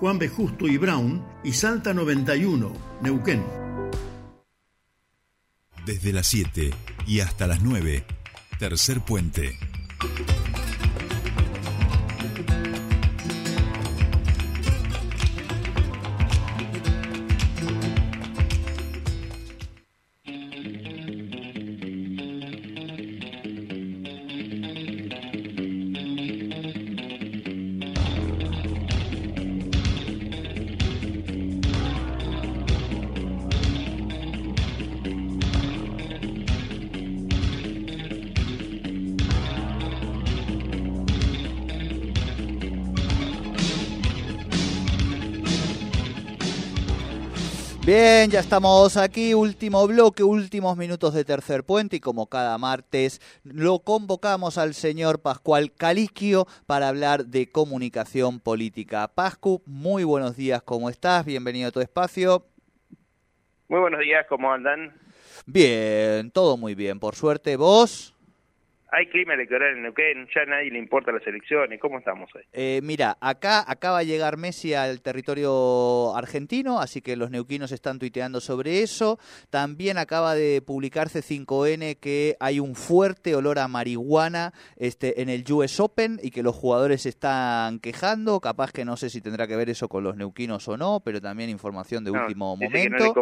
Juan B. Justo y Brown y Salta 91, Neuquén. Desde las 7 y hasta las 9, tercer puente. Bien, ya estamos aquí, último bloque, últimos minutos de tercer puente y como cada martes lo convocamos al señor Pascual Caliquio para hablar de comunicación política. Pascu, muy buenos días, ¿cómo estás? Bienvenido a tu espacio. Muy buenos días, ¿cómo andan? Bien, todo muy bien, por suerte. ¿Vos? Hay clima electoral en Neuquén, ya a nadie le importa las elecciones. ¿Cómo estamos ahí? Eh, mira, acá acaba de llegar Messi al territorio argentino, así que los neuquinos están tuiteando sobre eso. También acaba de publicarse 5N que hay un fuerte olor a marihuana este, en el US Open y que los jugadores están quejando. Capaz que no sé si tendrá que ver eso con los neuquinos o no, pero también información de último momento.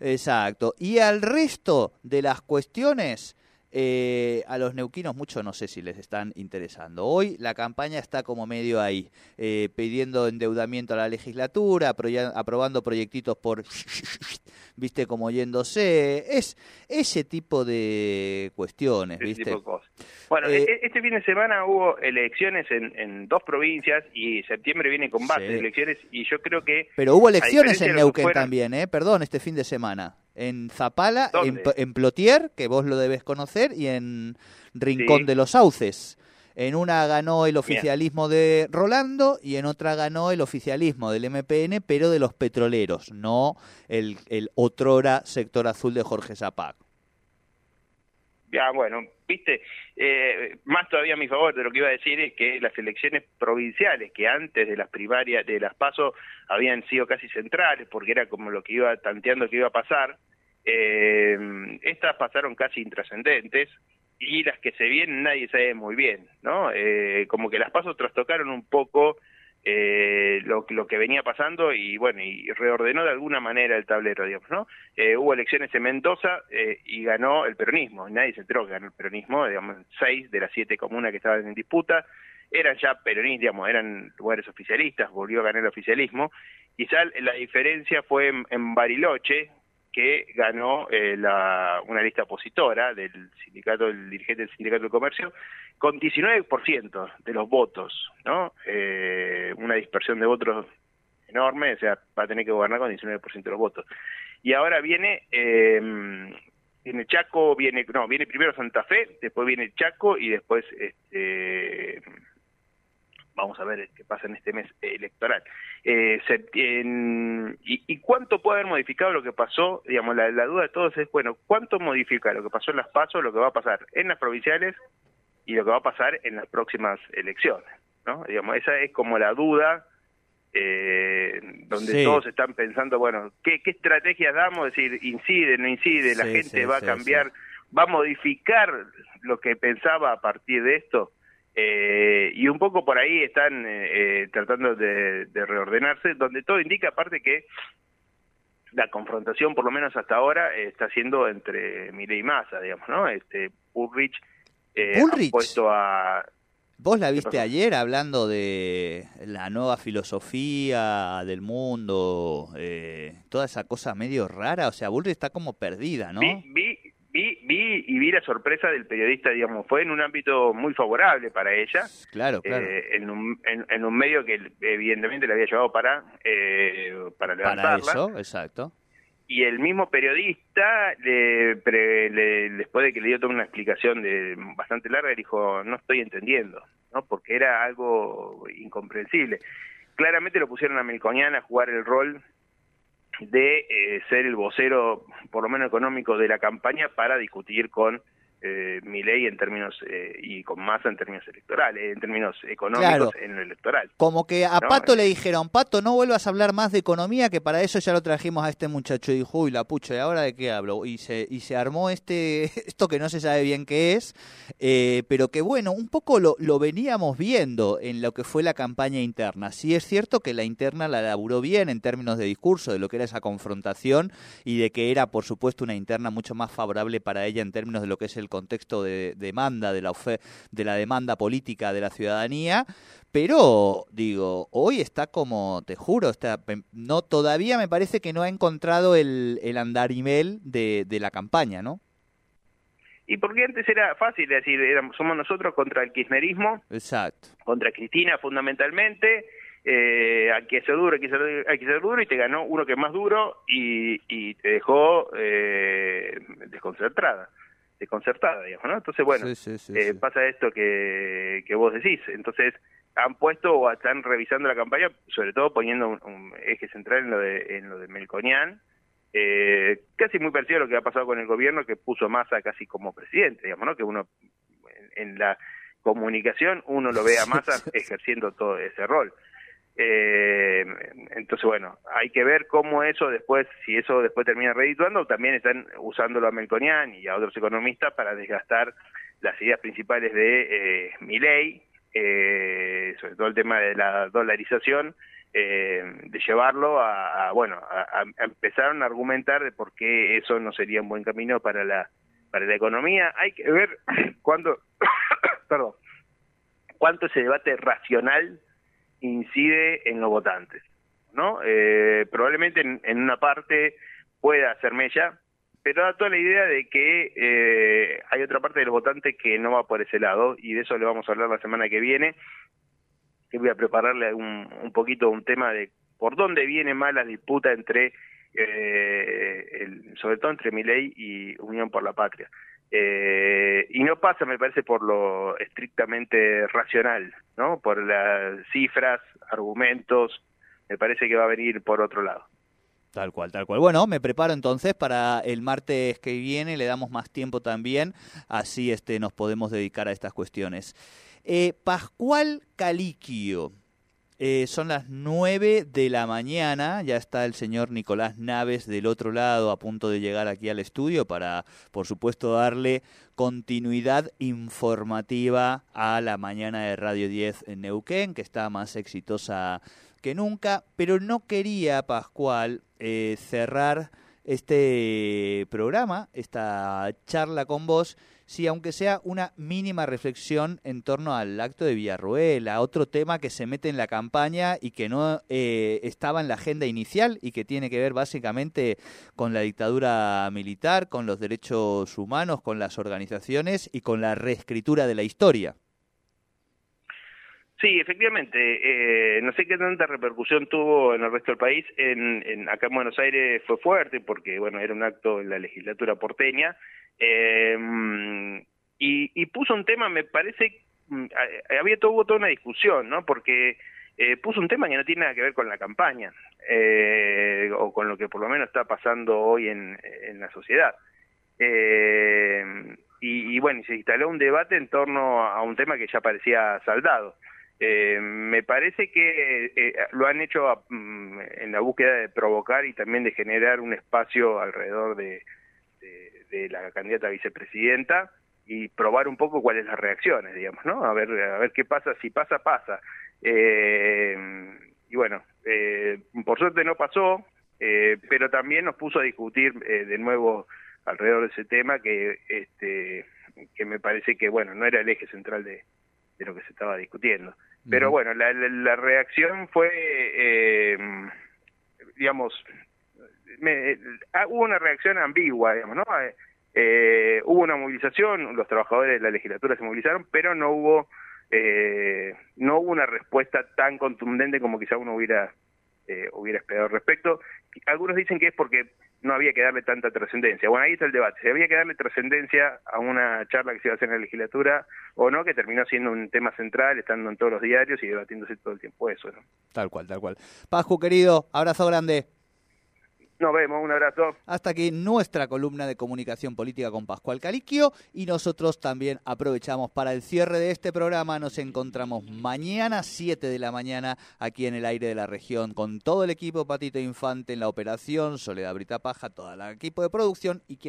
Exacto. Y al resto de las cuestiones eh, a los neuquinos mucho no sé si les están interesando. Hoy la campaña está como medio ahí, eh, pidiendo endeudamiento a la legislatura, aprobando proyectitos por, viste, como yéndose. Es ese tipo de cuestiones, viste. bueno, eh, e-, este fin de semana hubo elecciones en, dos provincias y septiembre viene con base de elecciones y yo creo que... Pero hubo elecciones en Neuquén también, ¿eh? Perdón, este fin de semana en Zapala, en, Plotier, que vos lo debes conocer, y en Rincón de los Sauces. En una ganó el oficialismo de Rolando y en otra ganó el oficialismo del MPN, pero de los petroleros, no el, el otrora sector azul de Jorge Zapac. Ya, bueno, viste, eh, más todavía a mi favor de lo que iba a decir es que las elecciones provinciales, que antes de las primarias, de las PASO, habían sido casi centrales, porque era como lo que iba tanteando que iba a pasar, eh, estas pasaron casi intrascendentes y las que se vienen nadie sabe muy bien, ¿no? Eh, como que las pasos trastocaron un poco eh, lo, que venía pasando y bueno, y reordenó de alguna manera el tablero, digamos, ¿no? Eh, hubo elecciones en Mendoza eh, y ganó el peronismo, nadie se enteró que ganó el peronismo, digamos, seis de las siete comunas que estaban en disputa eran ya peronistas, digamos, eran lugares oficialistas, volvió a ganar el oficialismo, quizá la diferencia fue en Bariloche, que ganó eh, la, una lista opositora del sindicato, el dirigente del sindicato del comercio, con 19% de los votos, ¿no? Eh, una dispersión de votos enorme, o sea, va a tener que gobernar con 19% de los votos. Y ahora viene, eh, viene Chaco, viene, no, viene primero Santa Fe, después viene Chaco y después, este, vamos a ver qué pasa en este mes electoral. Eh, y, cuánto puede haber modificado lo que pasó? Digamos, la, duda de todos es, bueno, ¿cuánto modifica lo que pasó en las PASO, lo que va a pasar en las provinciales y lo que va a pasar en las próximas elecciones? ¿no? Digamos, esa es como la duda eh, donde todos están pensando, bueno, ¿qué, ¿qué estrategias damos? Es decir, incide, no incide, la gente va a cambiar, va a modificar lo que pensaba a partir de esto. Eh, y un poco por ahí están eh, eh, tratando de, reordenarse, donde todo indica aparte que la confrontación, por lo menos hasta ahora, está siendo entre Mire y Massa, digamos, ¿no? Este, Bullrich, eh, Ha puesto a... ¿Vos la viste ayer hablando de la nueva filosofía del mundo, toda esa cosa medio rara? O sea, Bullrich está como perdida, ¿no? vi, vi, vi y vi la sorpresa del periodista, digamos, fue en un ámbito muy favorable para ella. Claro, claro. Eh, en, un, en, un medio que evidentemente le había llevado para, eh, para levantarla. Para eso, exacto. Y el mismo periodista, le, después de que le dio toda una explicación de bastante larga, dijo, no estoy entendiendo, ¿no? Porque era algo incomprensible. Claramente lo pusieron a Melconian a jugar el rol de eh, ser el vocero, por lo menos económico, de la campaña para discutir con eh, ley en términos eh, y con masa en términos electorales, en términos económicos en lo electoral. Como que a Pato le dijeron, Pato, no vuelvas a hablar más de economía, que para eso ya lo trajimos a este muchacho. Y dijo, uy, la pucha, ¿y ahora de qué hablo? Y se, y se armó este, esto que no se sabe bien qué es, eh, pero que bueno, un poco lo, lo veníamos viendo en lo que fue la campaña interna. Sí es cierto que la interna la laburó bien en términos de discurso, de lo que era esa confrontación y de que era, por supuesto, una interna mucho más favorable para ella en términos de lo que es el contexto de demanda, de la, de la demanda política de la ciudadanía, pero digo, hoy está como, te juro, está, no todavía me parece que no ha encontrado el, el andarimel de, de la campaña, ¿no? Y porque antes era fácil decir, éramos, somos nosotros contra el kirchnerismo, Exacto. contra Cristina fundamentalmente, eh, hay que ser duro, hay que ser, hay que ser duro, y te ganó uno que es más duro y, y te dejó eh, desconcertada desconcertada, digamos, ¿no? Entonces, bueno, eh, pasa esto que, que vos decís. Entonces, han puesto o están revisando la campaña, sobre todo poniendo un, eje central en lo de, en lo de Melconian, eh, casi muy parecido a lo que ha pasado con el gobierno, que puso Massa casi como presidente, digamos, ¿no? Que uno, en la comunicación, uno lo ve a Massa ejerciendo todo ese rol. Eh, entonces, bueno, hay que ver cómo eso después, si eso después termina redituando, también están usándolo a Melconian y a otros economistas para desgastar las ideas principales de eh, Milley, eh, sobre todo el tema de la dolarización, eh, de llevarlo a, bueno, a, a, empezar a argumentar de por qué eso no sería un buen camino para la para la economía. Hay que ver cuándo, perdón, cuánto ese debate racional incide en los votantes, ¿no? Eh, probablemente en, una parte pueda hacer mella, pero da toda la idea de que eh, hay otra parte de los votantes que no va por ese lado, y de eso le vamos a hablar la semana que viene, que voy a prepararle un, un poquito un tema de por dónde viene más la disputa entre, eh, el, sobre todo entre Miley y Unión por la Patria. Eh, y no pasa, me parece, por lo estrictamente racional, ¿no? Por las cifras, argumentos, me parece que va a venir por otro lado. Tal cual, tal cual. Bueno, me preparo entonces para el martes que viene, le damos más tiempo también, así este, nos podemos dedicar a estas cuestiones. Eh, Pascual Caliquio, eh, son las 9 de la mañana, ya está el señor Nicolás Naves del otro lado a punto de llegar aquí al estudio para, por supuesto, darle continuidad informativa a la mañana de Radio 10 en Neuquén, que está más exitosa que nunca, pero no quería, Pascual, eh, cerrar este programa, esta charla con vos, si aunque sea una mínima reflexión en torno al acto de Villarroel, a otro tema que se mete en la campaña y que no eh, estaba en la agenda inicial y que tiene que ver básicamente con la dictadura militar, con los derechos humanos, con las organizaciones y con la reescritura de la historia. Sí, efectivamente. Eh, no sé qué tanta repercusión tuvo en el resto del país. En, en, acá en Buenos Aires fue fuerte porque, bueno, era un acto en la legislatura porteña eh, y, puso un tema, me parece, mm, había todo, toda una discusión, ¿no? Porque eh, puso un tema que no tiene nada que ver con la campaña, eh, o con lo que por lo menos está pasando hoy en, en la sociedad. Eh, y, y, bueno, se instaló un debate en torno a un tema que ya parecía saldado. Eh, me parece que eh, lo han hecho mm, en la búsqueda de provocar y también de generar un espacio alrededor de, de la candidata a vicepresidenta y probar un poco cuáles las reacciones, digamos, ¿no? A ver, a ver qué pasa, si pasa, pasa. Eh, y bueno, eh, por suerte no pasó, eh, pero también nos puso a discutir eh, de nuevo alrededor de ese tema que, este, que me parece que, bueno, no era el eje central de, de lo que se estaba discutiendo. Pero bueno, la, la, la reacción fue, eh, digamos, me, ah, hubo una reacción ambigua, digamos, ¿no? Eh, eh, hubo una movilización, los trabajadores de la legislatura se movilizaron, pero no hubo eh, no hubo una respuesta tan contundente como quizá uno hubiera eh, hubiera esperado al respecto. Algunos dicen que es porque no había que darle tanta trascendencia. Bueno, ahí está el debate. Si había que darle trascendencia a una charla que se iba a hacer en la legislatura o no, que terminó siendo un tema central, estando en todos los diarios y debatiéndose todo el tiempo eso. ¿no? Tal cual, tal cual. Pascu, querido, abrazo grande. Nos vemos, un abrazo. Hasta aquí nuestra columna de comunicación política con Pascual Caliquio y nosotros también aprovechamos para el cierre de este programa. Nos encontramos mañana 7 de la mañana aquí en el aire de la región con todo el equipo Patito Infante en la operación, Soledad Brita Paja, todo el equipo de producción y quien